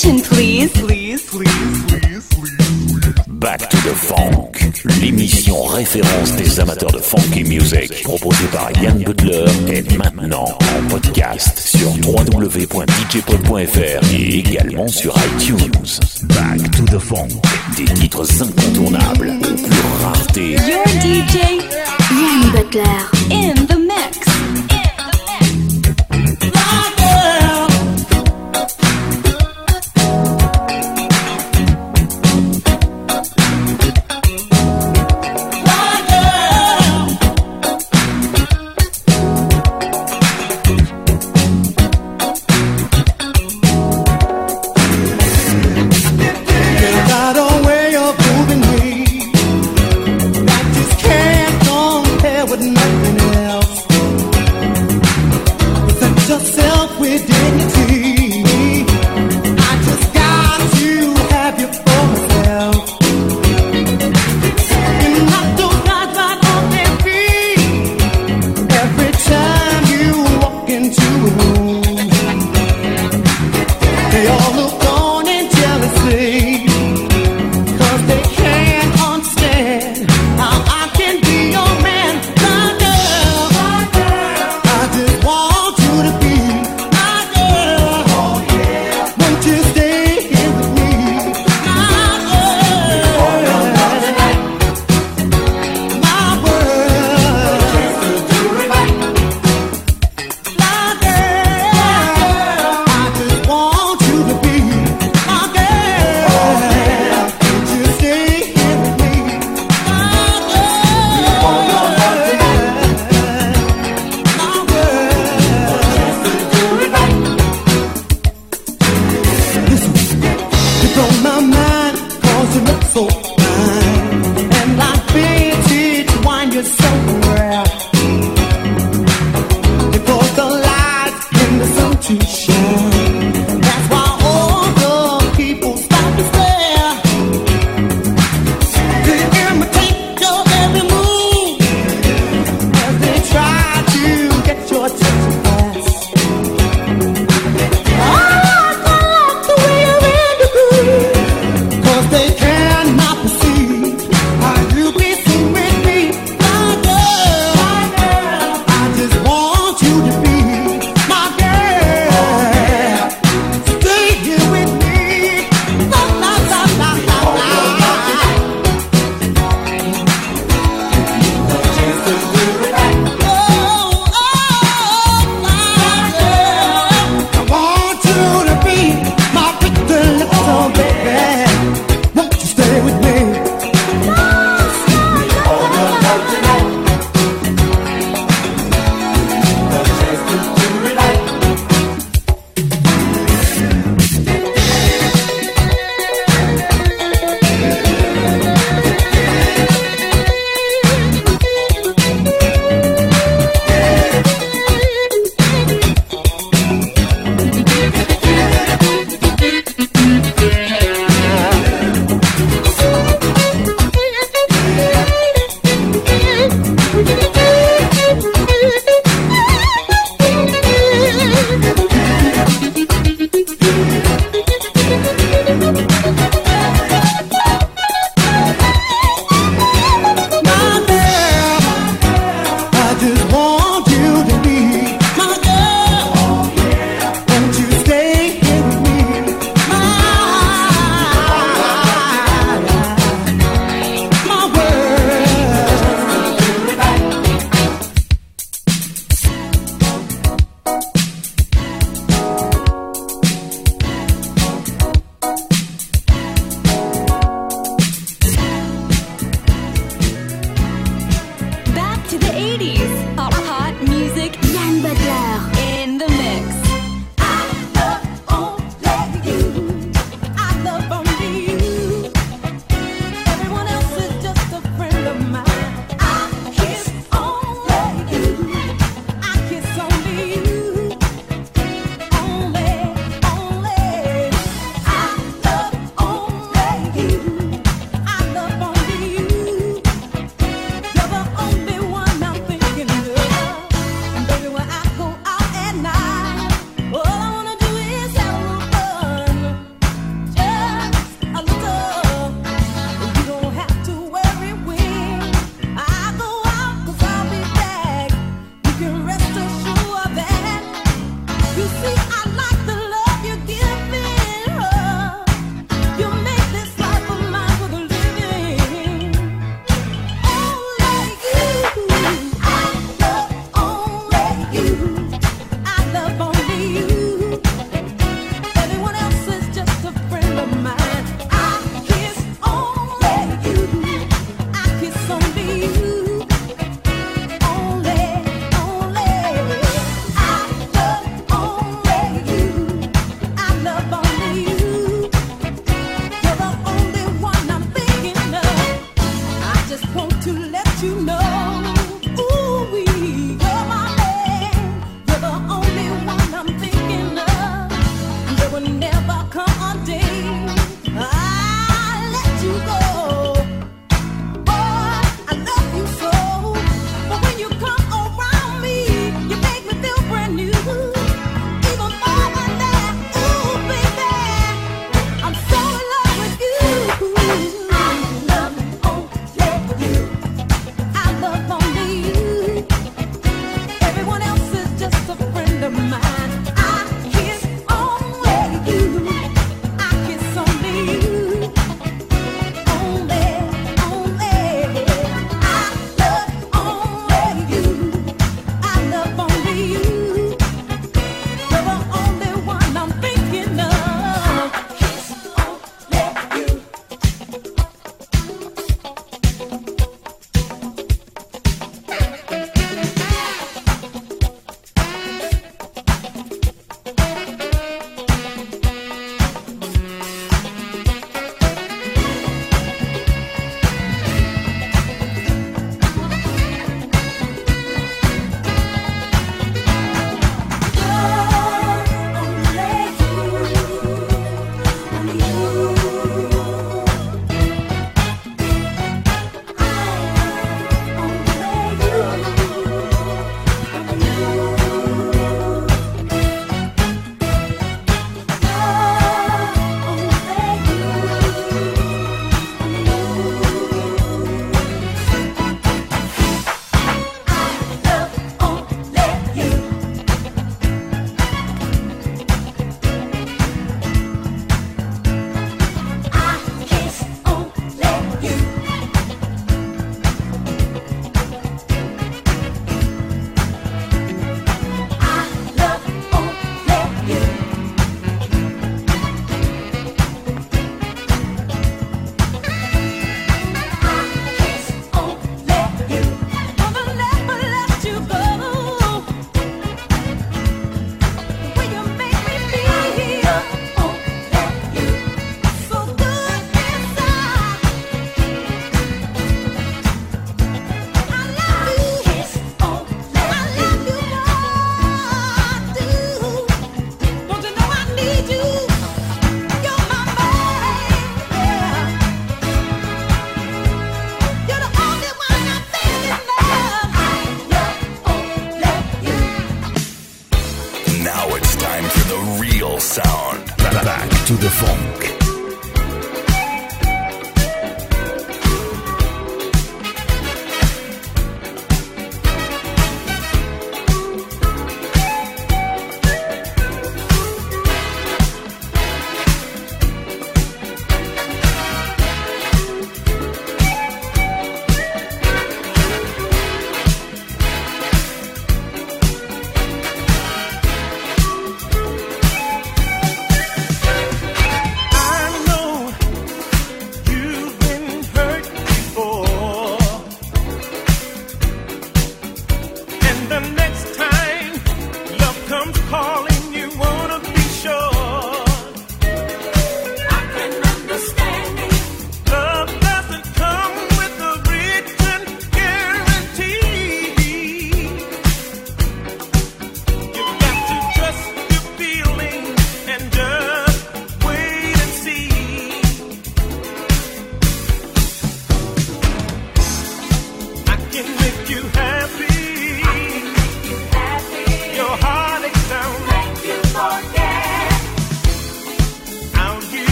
Attention, please. Please, please, please, please. Back to the Funk, l'émission référence des amateurs de funky music, proposée par Yann Butler, est maintenant en podcast sur www.djpod.fr et également sur iTunes. Back to the Funk, des titres incontournables pure rareté. Your DJ, Yann Butler, in the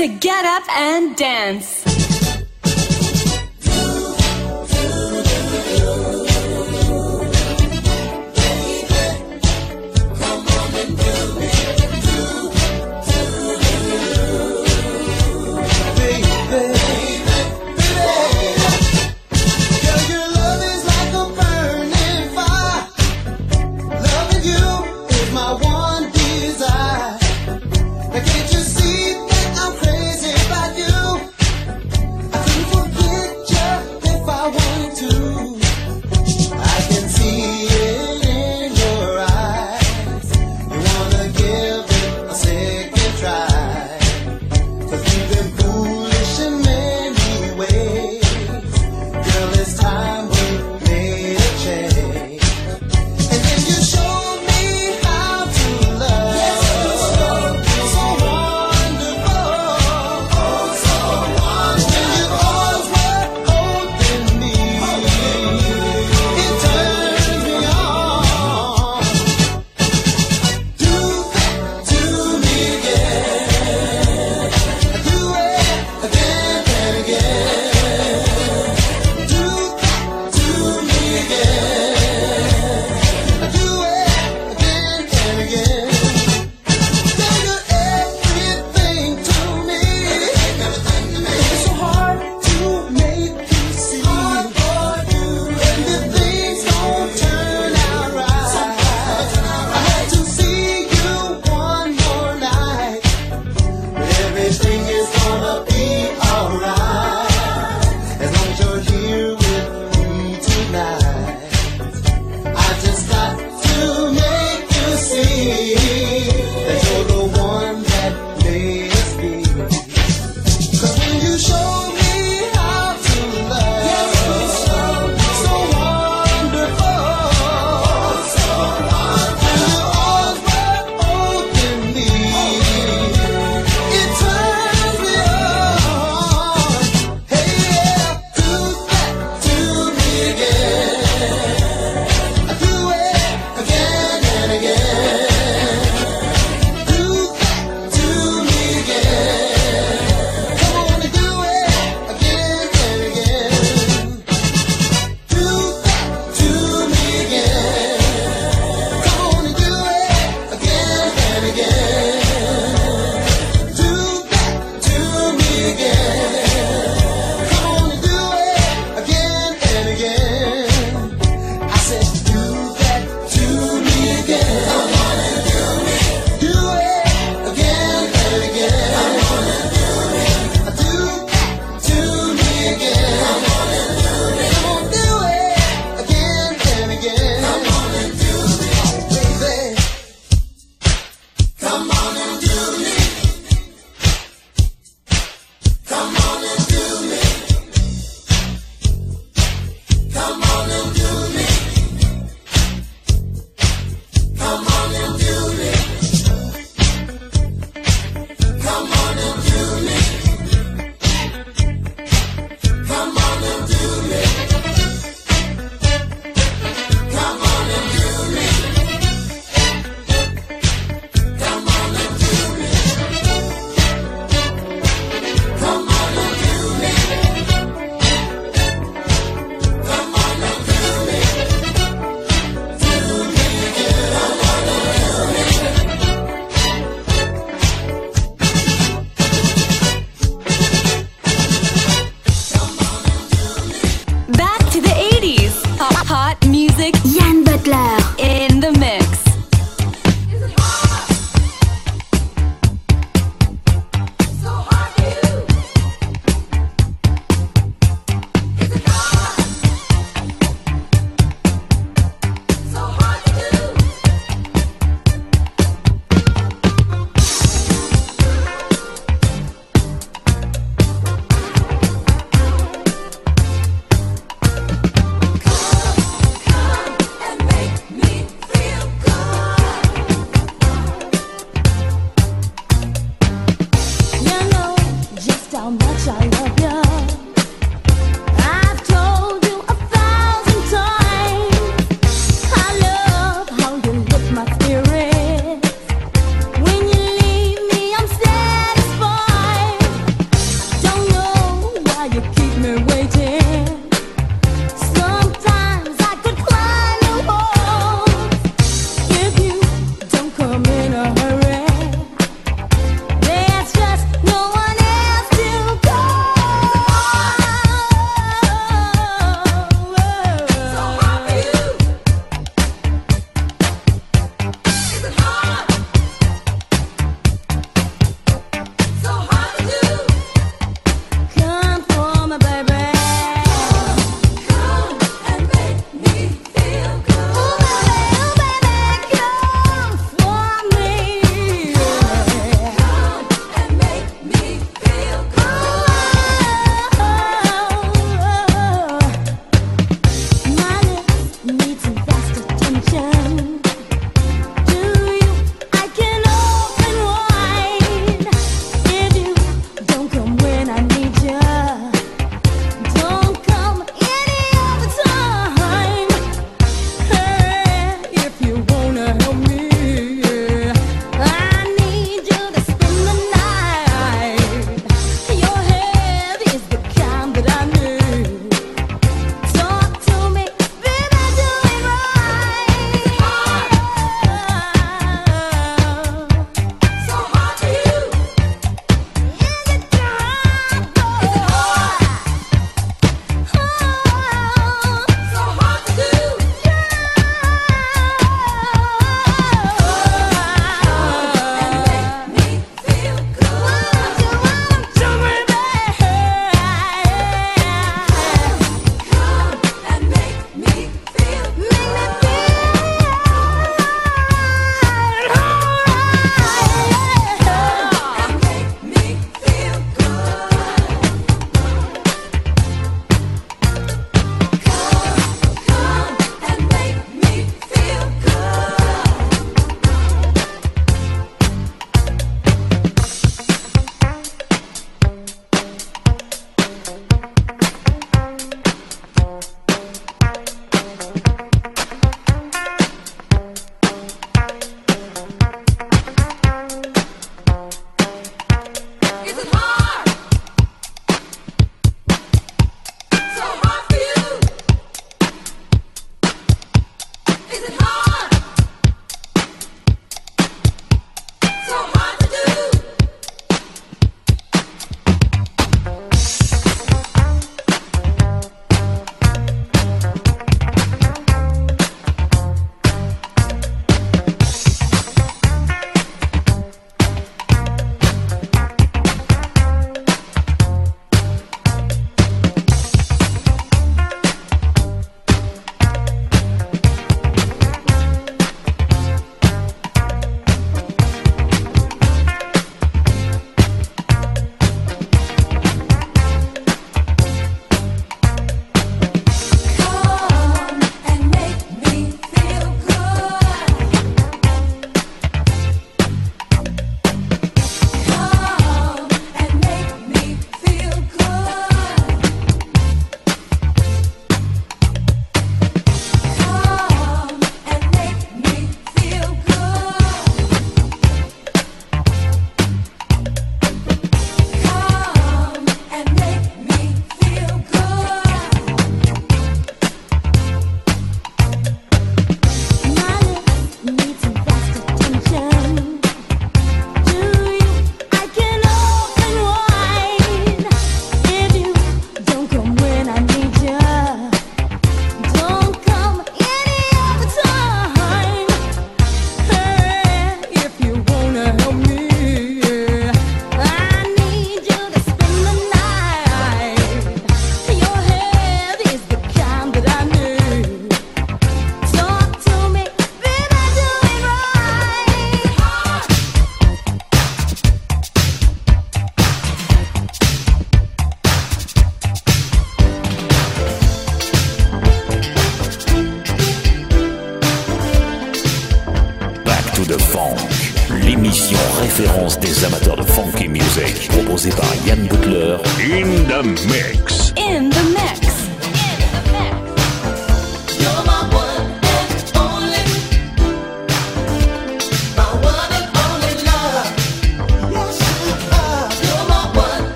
to get up and dance.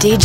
The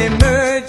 honeymoon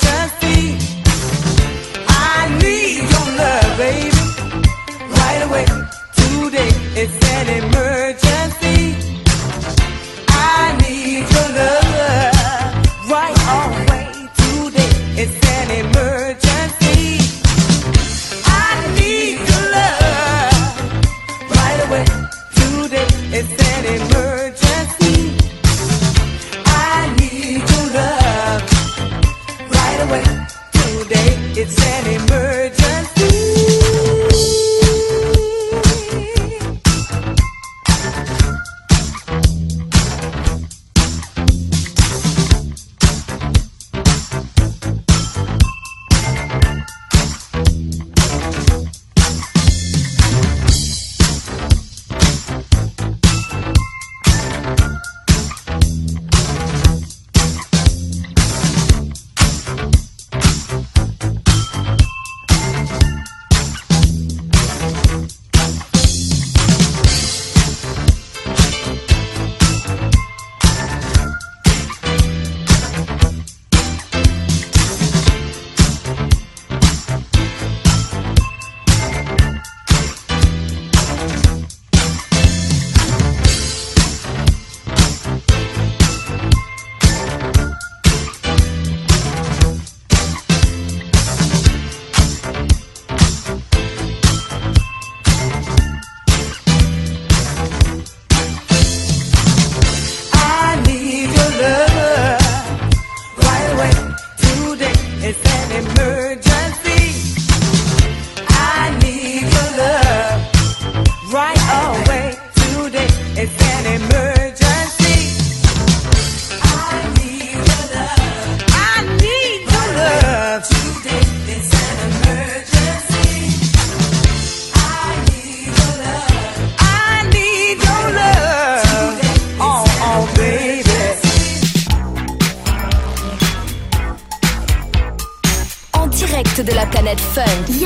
funk.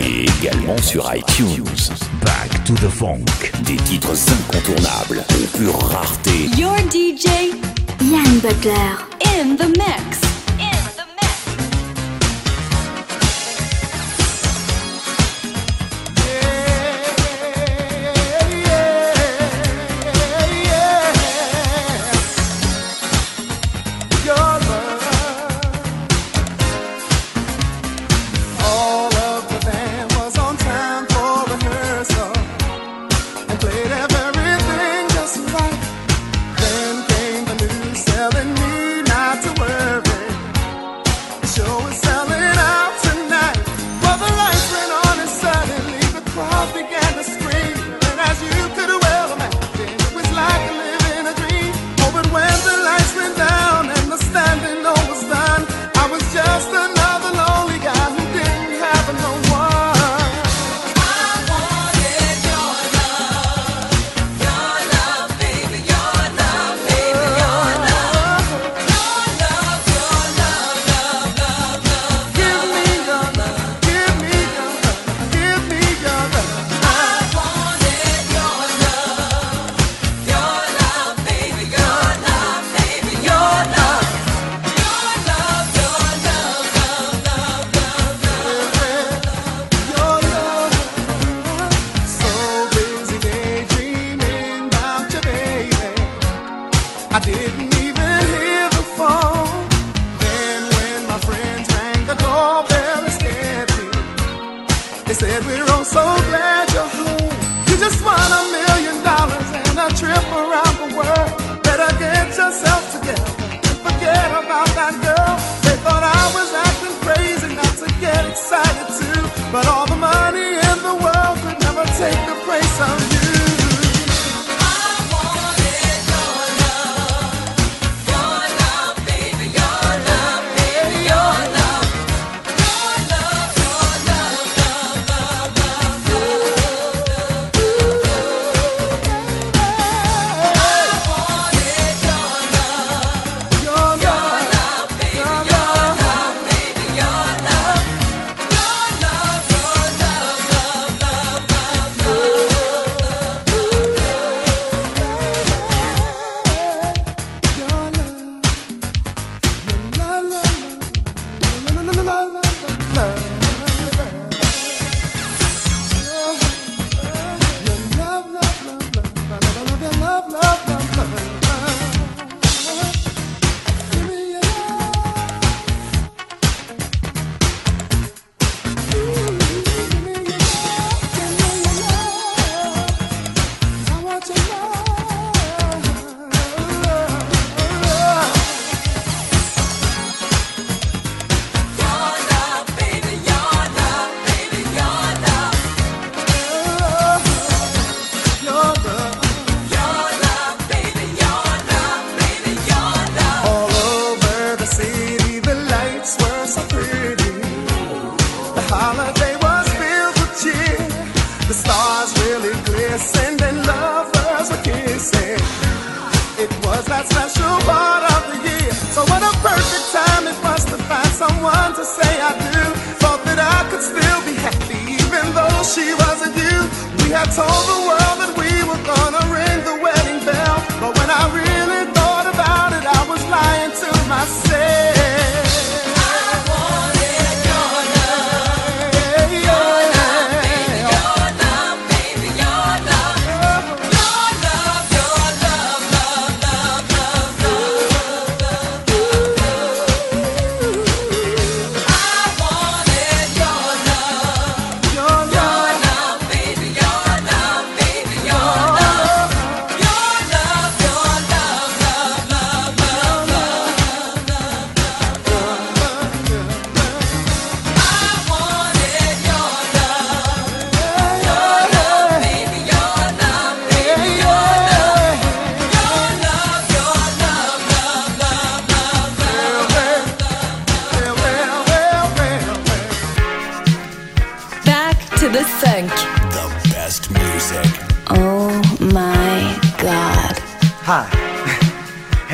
et également sur iTunes. Back to the Funk. Des titres incontournables, de pure rareté. Your DJ, Yann Butler, in the mix.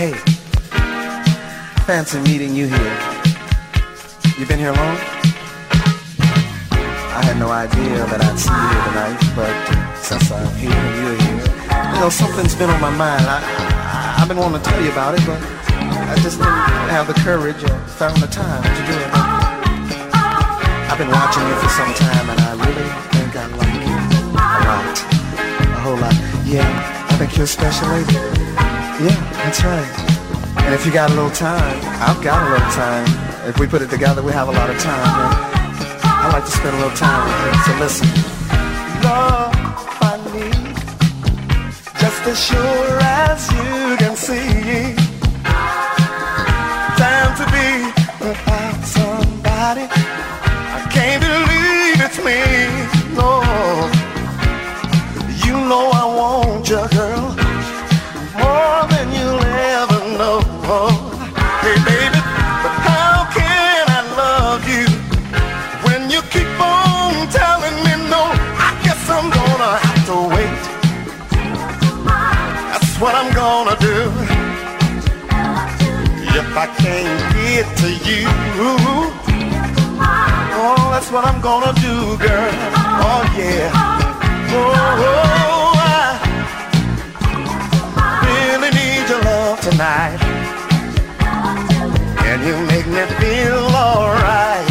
Hey. Fancy meeting you here. You been here long? I had no idea that I'd see you here tonight, but since I'm here and you're here, you know, something's been on my mind. I, I, I've been wanting to tell you about it, but I just didn't have the courage or found the time to do it. I've been watching you for some time, and I really think I like you a lot. A whole lot. Yeah, I think you're a special lady. Yeah, that's right. And if you got a little time, I've got a little time. If we put it together, we have a lot of time. I like to spend a little time with you. So listen. Love I need, just as sure as you can see. Time to be without somebody. I can't believe it's me. No, you know I want you, girl I can't get to you, oh, that's what I'm gonna do, girl. Oh, yeah. Oh, oh I really need your love tonight. And you make me feel alright.